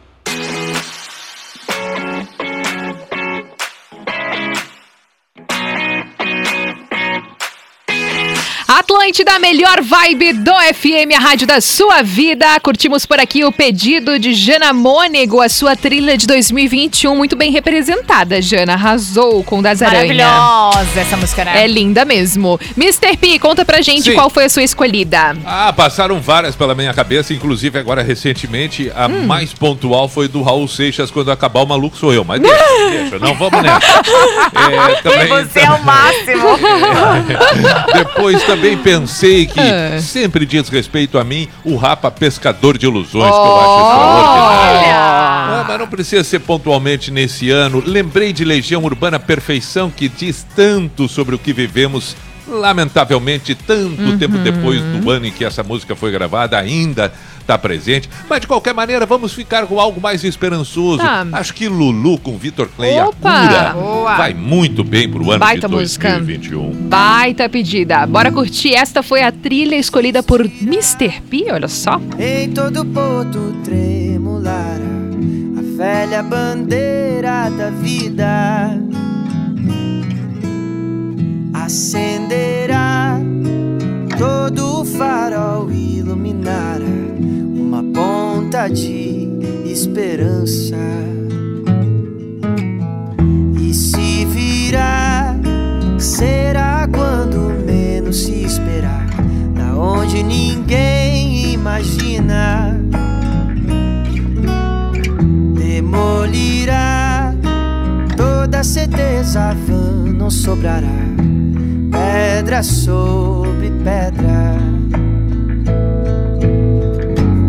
Atlântida, melhor vibe do FM, a rádio da sua vida. Curtimos por aqui o pedido de Jana Mônego, a sua trilha de 2021, muito bem representada, Jana. Arrasou com o das Aranha. Maravilhosa essa música, né? É linda mesmo. Mr. P, conta pra gente Sim. qual foi a sua escolhida. Ah, passaram várias pela minha cabeça, inclusive agora recentemente a Hum. mais pontual foi do Raul Seixas quando acabar o maluco sou eu. Mas deixa, [LAUGHS] deixa, não vamos nessa. É, também- Você é o máximo. [LAUGHS] Depois também pensei que É. sempre diz respeito a mim o Rapa Pescador de Ilusões, que eu acho extraordinário. Ah, mas não precisa ser pontualmente nesse ano. Lembrei de Legião Urbana Perfeição, que diz tanto sobre o que vivemos. Lamentavelmente, tanto Uhum. tempo depois do ano em que essa música foi gravada, ainda está presente. Mas de qualquer maneira, vamos ficar com algo mais esperançoso. Tá. Acho que Lulu com Vitor Clay a Opa! cura Boa. vai muito bem pro ano Baita de música. 2021. Baita pedida. Bora curtir. Esta foi a trilha escolhida por Mr. P, olha só. Em todo porto tremulará a velha bandeira da vida. Acenderá todo o farol, iluminará uma ponta de esperança. E se virá, será quando menos se esperar, da onde ninguém imagina. Demolirá toda certeza vã, não sobrará pedra sobre pedra.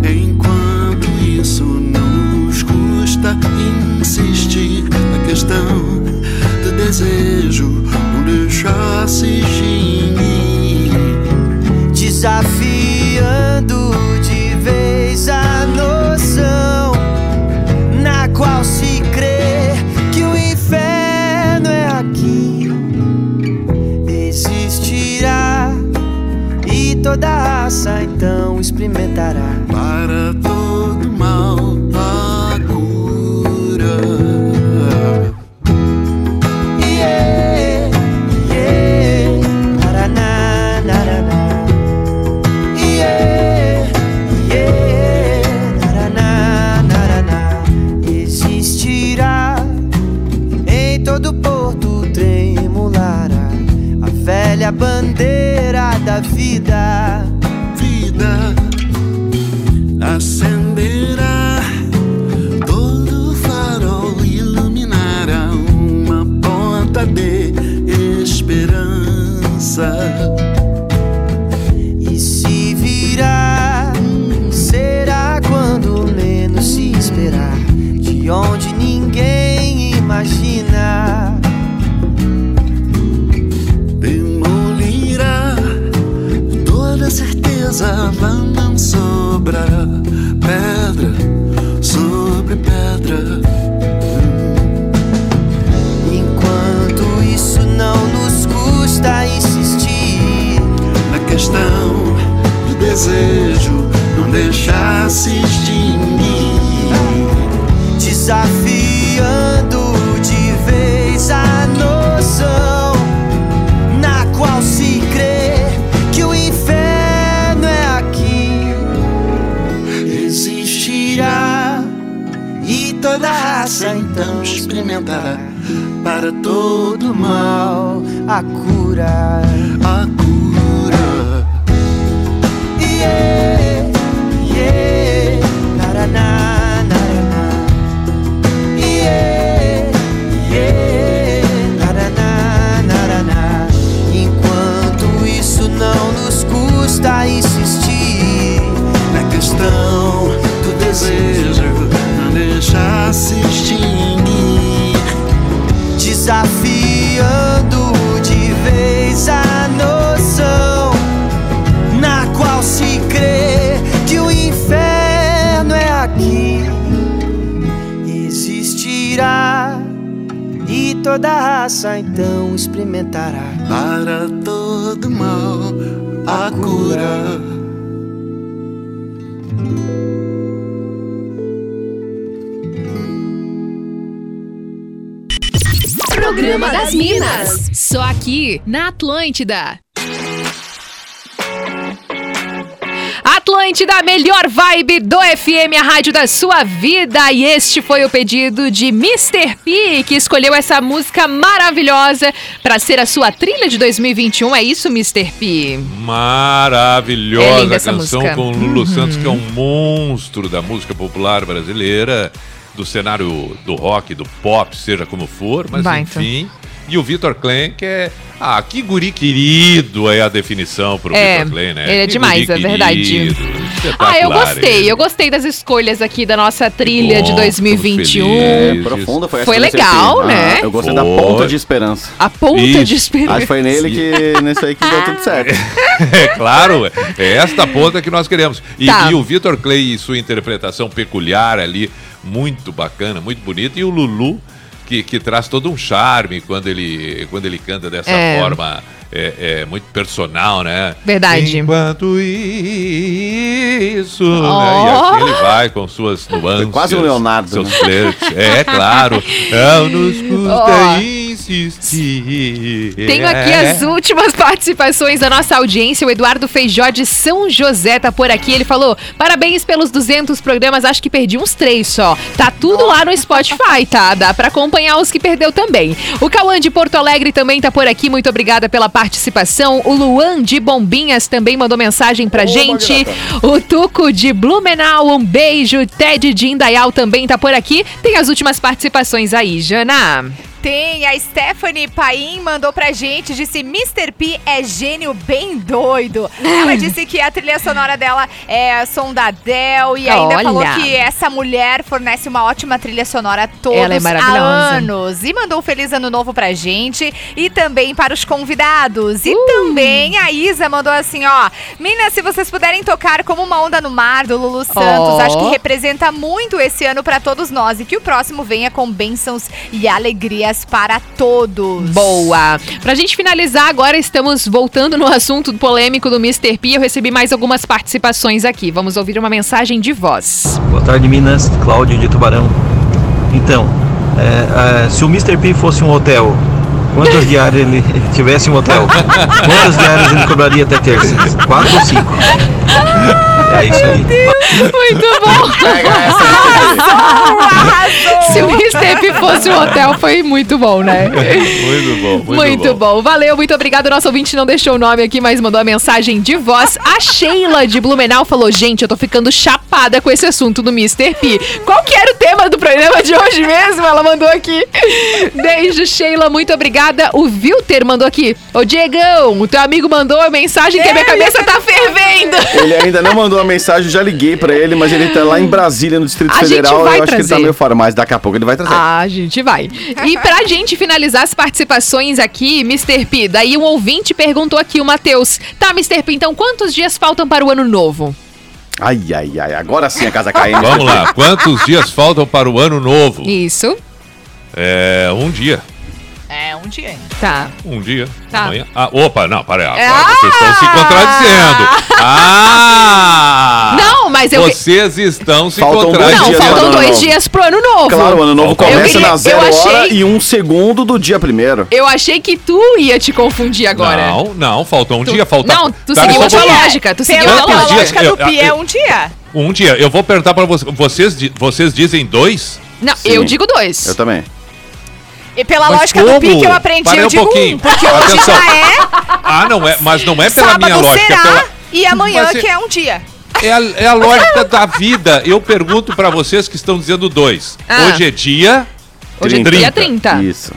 Enquanto isso não nos custa insistir na questão do desejo, não deixar se extinguir. Desafiando toda raça então experimentará. Para todo mal Só aqui na Atlântida. Atlântida, a melhor vibe do FM, a rádio da sua vida. E este foi o pedido de Mr. P, que escolheu essa música maravilhosa para ser a sua trilha de 2021. É isso, Mr. P? É Maravilhosa essa canção música. com Lulu Uhum. Santos, que é um monstro da música popular brasileira, do cenário do rock, do pop, seja como for, mas Baita. enfim. E o Vitor Klein, que é. Ah, que guri querido é a definição pro É, Vitor Klein, né? ele é Que demais, guri é verdade. Ah, eu gostei. ele. Eu gostei das escolhas aqui da nossa trilha bom, de 2021. estamos felizes. Profunda foi essa Foi legal, Ah, né? Eu gostei da Foi. ponta de esperança. A ponta Isso. de esperança. Acho que foi nele que, [LAUGHS] nesse aí que deu tudo certo. [LAUGHS] É claro, é esta ponta que nós queremos. E, Tá. e o Vitor Clay e sua interpretação peculiar ali, muito bacana, muito bonita. E o Lulu, que, que traz todo um charme quando ele, quando ele canta dessa É. forma é, é, muito personal, né? Verdade. Enquanto isso, né? Ó. E assim ele vai com suas nuances. quase um Leonardo, Seus né? flertes. É, claro. Não nos [LAUGHS] custa Ó. insistir. Tenho aqui É. as últimas [LAUGHS] participações da nossa audiência. O Eduardo Feijó de São José tá por aqui. Ele falou: parabéns pelos 200 programas. Acho que perdi uns três só. Tá tudo lá no Spotify, tá? Dá pra acompanhar os que perdeu também. O Cauã de Porto Alegre também tá por aqui. Muito obrigada pela participação. O Luan de Bombinhas também mandou mensagem pra gente. O Tuco de Blumenau, um beijo. Ted de Indaial também tá por aqui. Tem as últimas participações aí, Jana. Tem, a Stephanie Paim mandou pra gente, disse Mr. P é gênio bem doido. [LAUGHS] Ela disse que a trilha sonora dela é som da Adele e ainda Olha. falou que essa mulher fornece uma ótima trilha sonora todos Ela é há anos. E mandou um feliz ano novo pra gente e também para os convidados. Uh. E também a Isa mandou assim, ó, Minas, se vocês puderem tocar como uma onda no mar do Lulu Santos, Ó. acho que representa muito esse ano pra todos nós e que o próximo venha com bênçãos e alegrias dias para todos. Boa! Pra gente finalizar, agora estamos voltando no assunto polêmico do Mr. P. Eu recebi mais algumas participações aqui. Vamos ouvir uma mensagem de voz. Boa tarde, Minas. Cláudio de Tubarão. Então, é, é, se o Mr. P fosse um hotel, quantas diárias ele tivesse um hotel? Quantas diárias ele cobraria até terça? Quatro ou cinco? É isso aí. Muito bom! Se o Mr. P fosse um hotel, foi muito bom, né? Muito bom, muito, Muito bom. Valeu, muito obrigado. Nosso ouvinte não deixou o nome aqui, mas mandou a mensagem de voz. A Sheila de Blumenau falou: Gente, eu tô ficando chapada com esse assunto do Mr. P. Qual que era o tema do programa de hoje mesmo? Ela mandou aqui. Beijo, Sheila, muito obrigada. O Wilter mandou aqui: Ô Diegão, o teu amigo mandou a mensagem que a minha cabeça tá fervendo. Ele ainda não mandou a mensagem, eu já liguei pra ele, mas ele tá lá em Brasília, no Distrito A gente Federal. vai eu acho que ele tá trazer. meio fora, mas daqui a pouco ele vai trazer. Ah, a gente vai. E pra gente finalizar as participações aqui, Mr. P, daí um ouvinte perguntou aqui, o Matheus. Tá, Mr. P, então quantos dias faltam para o ano novo? Ai, ai, ai, agora sim a casa caindo. Vamos lá, quantos dias faltam para o ano novo? Isso. É um dia. É, um dia ainda. Tá. Um dia. Tá. Amanhã. Ah, opa, não, para aí. É, Agora vocês estão se contradizendo. Ah! Não, mas eu- Vocês estão se Faltam dois contradizendo. Não, faltam dois novo. dias pro ano novo. Claro, o ano novo Eu começa queria- na zero achei, hora e um segundo do dia primeiro. Eu achei que tu ia te confundir agora. Não, não, faltou um Tu- dia, falta. Não, tu seguiu a tua lógica, tu seguiu a lógica. do Eu- Pi, é eu- um dia. Um dia. Eu vou perguntar pra vocês. Vocês, vocês dizem dois? Não, Sim. eu digo dois. Eu também. E pela Mas lógica do como? Pi que eu aprendi, Para eu um digo pouquinho. um, porque hoje Atenção. já é, Ah, não é. Mas não é pela sábado minha lógica. é será, pela- e amanhã Mas é- que é um dia. É a, é a lógica da vida. Eu pergunto pra vocês que estão dizendo dois. Ah. Hoje é dia. Hoje é dia 30. Isso.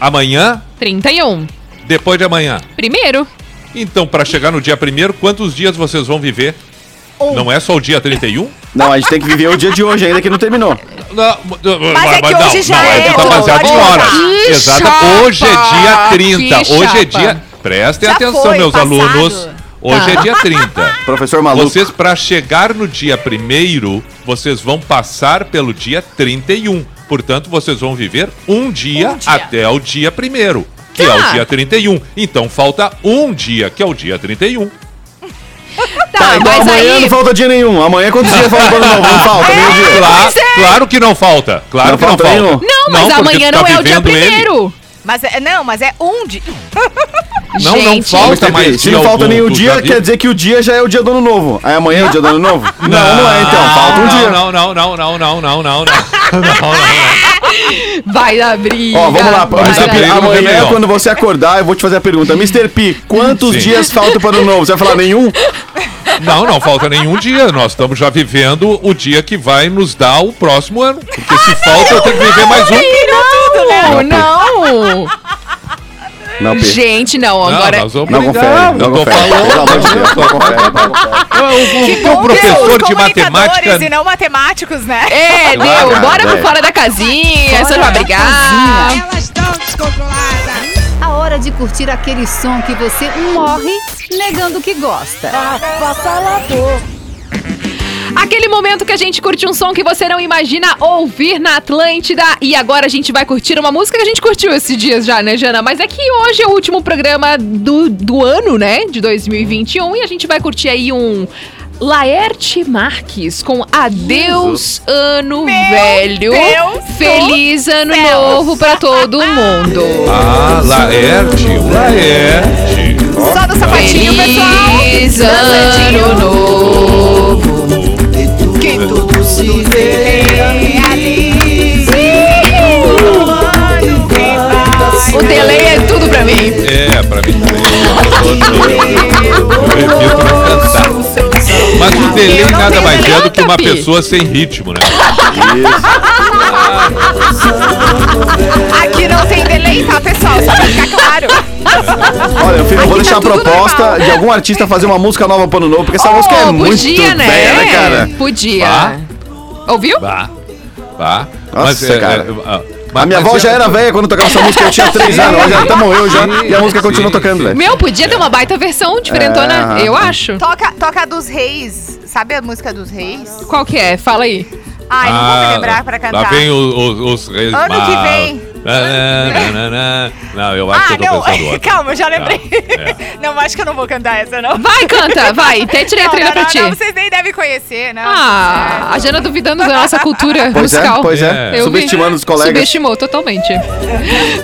Amanhã, 31. depois de amanhã. Primeiro. Então, pra chegar no dia primeiro, quantos dias vocês vão viver? Um. Não é só o dia 31? Não, a gente tem que viver o dia de hoje ainda que não terminou. Não, Mas é que não, hoje já não, é, tu tá baseado em horas. Exato. Hoje é dia 30. que Hoje é dia. Prestem Já atenção, foi, meus passado. alunos. Hoje Tá. é dia 30. [LAUGHS] Professor Maluco. Vocês, pra chegar no dia primeiro, vocês vão passar pelo dia 31. Portanto, vocês vão viver um dia, Um dia. até o dia primeiro, que é Tá. o dia 31. Então, falta um dia, que é o dia 31. Tá, Então mas amanhã aí. não falta dia nenhum. Amanhã quantos dias falta ano novo? Não falta, dia. Claro, claro que não falta. Claro Não que não falta nenhum? Não, mas porque amanhã tu tá não é o dia vivendo ele. primeiro. Mas é, não, mas é um dia. Não, não Gente. falta Mas, mais se não falta nenhum dia, quer dizer que o dia já é o dia do ano novo. Aí amanhã é o dia do ano novo? [LAUGHS] Não, não é então. Falta um dia. Não, não, não, não, não, não, não, não. Não, [LAUGHS] não. Vai dar briga. Ó, vamos lá. vai Mr. P, amanhã, quando você acordar, eu vou te fazer a pergunta. Mr. P, quantos Sim. dias faltam para o ano novo? Você vai falar nenhum? Não, não falta nenhum dia. Nós estamos já vivendo o dia que vai nos dar o próximo ano. Porque se [LAUGHS] falta, eu tenho que viver mais um. Não, não. Não, P. Gente, não, Não, agora. nós vamos Não confere, não confere. Pelo amor de falando. Deus, não confere, não confere. O, Que o, bom professor de matemática. comunicadores e não matemáticos, né? É, deu. cara, Bora pro vai. fora da casinha. Você vai brigar. Elas estão descontroladas. A hora de curtir aquele som que você morre negando que gosta. Aquele momento que a gente curte um som que você não imagina ouvir na Atlântida. E agora a gente vai curtir uma música que a gente curtiu esses dias já, né, Jana? Mas é que hoje é o último programa do, do ano, né? De 2021. E a gente vai curtir aí um. Laerte Marques com Adeus Ano Velho. Deus Feliz Ano céus. Novo pra todo [LAUGHS] mundo. Ah, Laerte, o Laerte. Só no sapatinho, pessoal. Feliz Ano Novo. O delay é tudo pra mim. É, pra mim também. Eu evito cantar. Mas o delay Eu nada mais é do que uma pessoa sem ritmo, né? Aqui não tem delay, tá, pessoal? Só pra ficar claro. Olha, eu, fico- eu vou Aqui deixar a tá tudo proposta normal. de algum artista fazer uma música nova pro ano novo, porque essa música é Oh, muito podia, né? velha, né, cara? Podia. Ouviu? Vá, vá. Nossa, cara. ah, A minha mas avó é- já era velha quando tocava essa música, eu tinha 3 anos, ela já até morreu já, e a música continua Sim, tocando, velho. Meu, podia ter uma baita versão diferentona, É, eu acho. Toca, toca a dos reis. Sabe a música dos reis? Qual que é? Fala aí. Ai, não vou me Ah, lembrar pra cantar. Lá vem o- o- os reis Ano que vem. Não, eu acho Ah, que eu tô não, pensando [LAUGHS] calma, eu já lembrei. é. Não, acho que eu não vou cantar essa, não. Vai, canta, vai. Até tirei a trilha não, pra não, ti. Não, vocês nem devem conhecer, não. Ah, a Jana duvidando da nossa cultura Pois é, musical. pois é. Eu vi. Subestimando os colegas. Subestimou totalmente.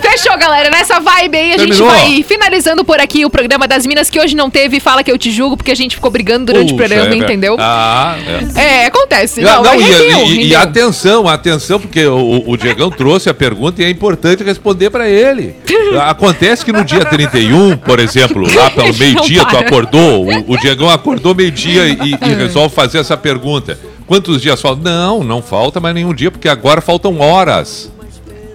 Fechou, galera. Nessa vibe aí, a gente Terminou. vai finalizando por aqui o programa das Minas, que hoje não teve Fala Que Eu Te Julgo, porque a gente ficou brigando durante o Puxa, programa, é, entendeu? Ah, é. É, acontece. Não, Não, não, e, rendeu, e- e rendeu. atenção, atenção, porque o, o Diegão trouxe a pergunta e é importante responder pra ele. Acontece que no dia 31, por exemplo, lá [LAUGHS] pelo meio-dia, tu para. acordou, o, o Diegão acordou meio-dia e, e resolve fazer essa pergunta. Quantos dias faltam? Não, não falta mais nenhum dia, porque agora faltam horas.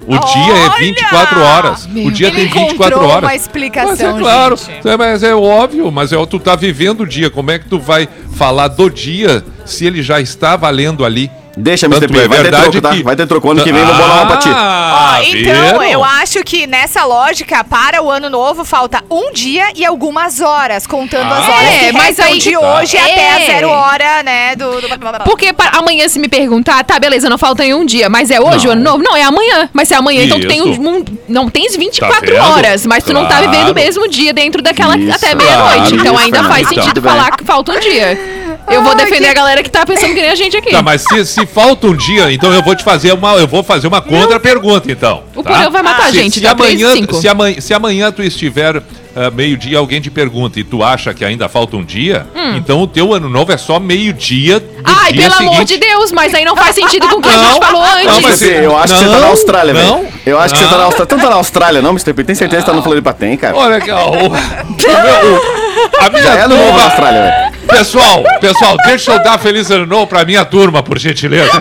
O dia é 24 horas. o dia tem 24 encontrou horas. uma explicação, Mas é claro, é, mas é óbvio, mas é, tu tá vivendo o dia. Como é que tu vai falar do dia se ele já está valendo ali? Deixa, Mr. P, é vai ter troco, tá? que- Vai ter troco ano que vem no Bolão pra ti. Ah, Ó, então, eu acho que nessa lógica, para o ano novo, falta um dia e algumas horas, contando as Ah, horas é, que mas aí- de Tá. hoje É. até a zero hora, né, do... do... Porque para amanhã, se me perguntar, tá, beleza, não falta em um dia, mas é hoje Não. o ano novo? Não, é amanhã. Mas se é amanhã, então tu tem um, Isso. um- não tens 24 Tá horas, mas tu não tá Claro. vivendo o mesmo dia dentro daquela Isso, até meia-noite. claro, então isso, ainda Fernanda, faz sentido bem. falar que falta um dia. Eu vou defender que- a galera que tá pensando que nem a gente aqui. Tá, mas se, se falta um dia, então eu vou te fazer uma, eu vou fazer uma contra-pergunta, então. O tá? Vai matar a Se- gente, se dá três e amanhã, cinco. se amanhã, se amanhã tu estiver ah, meio-dia, alguém te pergunta e tu acha que ainda falta um dia, então o teu ano novo é só meio-dia do Hum. Ai, dia pelo amor seguinte. de Deus, mas aí não faz sentido com o que a gente Não, falou antes. não, mas- eu acho que você tá Não, na Austrália, não, velho. Eu acho que você tá na não. Austrália. Tanto tá na Austrália, não, Mr. P? Tem certeza que tá no Floripa? Tem, cara. Olha aqui, ó, o, o meu- o- a minha Já é no novo na turma, Austrália, velho. Pessoal, pessoal, deixa eu dar feliz ano novo pra minha turma, por gentileza. [LAUGHS] [LAUGHS]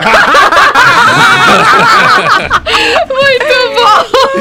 Muito!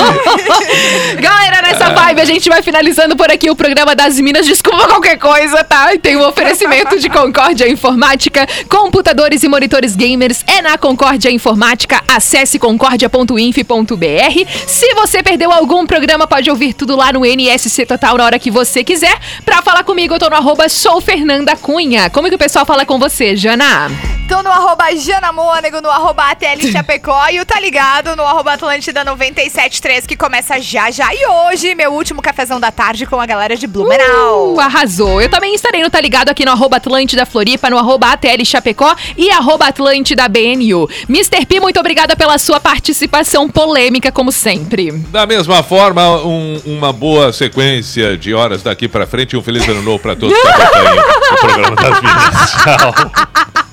[LAUGHS] Galera, nessa vibe a gente vai finalizando por aqui o programa das Minas. Desculpa qualquer coisa, tá? Tem um oferecimento de Concórdia Informática, computadores e monitores gamers. É na Concórdia Informática. Acesse concórdia.inf.br. Se você perdeu algum programa, pode ouvir tudo lá no NSC Total na hora que você quiser. Pra falar comigo, eu tô no arroba sou Fernanda Cunha. Como que o pessoal fala com você, Jana? Tô no arroba Jana Mônego, no arroba Chapecó e o Tá Ligado no arroba Atlântida 973, que começa já já. E hoje, meu último cafezão da tarde com a galera de Blumenau. Uh, arrasou. Eu também estarei no Tá Ligado aqui no arroba Atlântida Floripa, no arroba ATL Chapecó e arroba Atlântida BNU. Mr. P, muito obrigada pela sua participação polêmica, como sempre. Da mesma forma, um- uma boa sequência de horas daqui pra frente e um feliz ano novo pra todos que acompanham o programa das Minas. [LAUGHS] Tchau.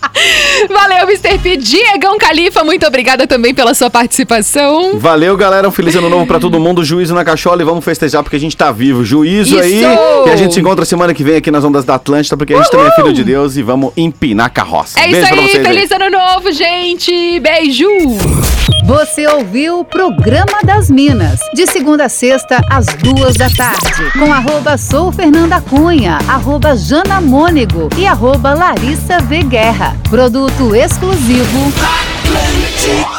Valeu, Mr. P. Diegão Califa, muito obrigada também pela sua participação. Valeu, galera. Um feliz ano novo pra todo mundo. Juízo na cachola e vamos festejar porque a gente tá vivo. Juízo Isso! aí. E a gente se encontra semana que vem aqui nas Ondas da Atlântida porque a gente também é filho de Deus e vamos empinar a carroça. É Beijo isso aí, vocês feliz ano novo, gente. Beijo. Você ouviu o Programa das Minas, de segunda a sexta, às duas da tarde, com arroba Sou Fernanda Cunha, arroba Jana Mônego e arroba Larissa V. Guerra. Produto exclusivo Atlântica.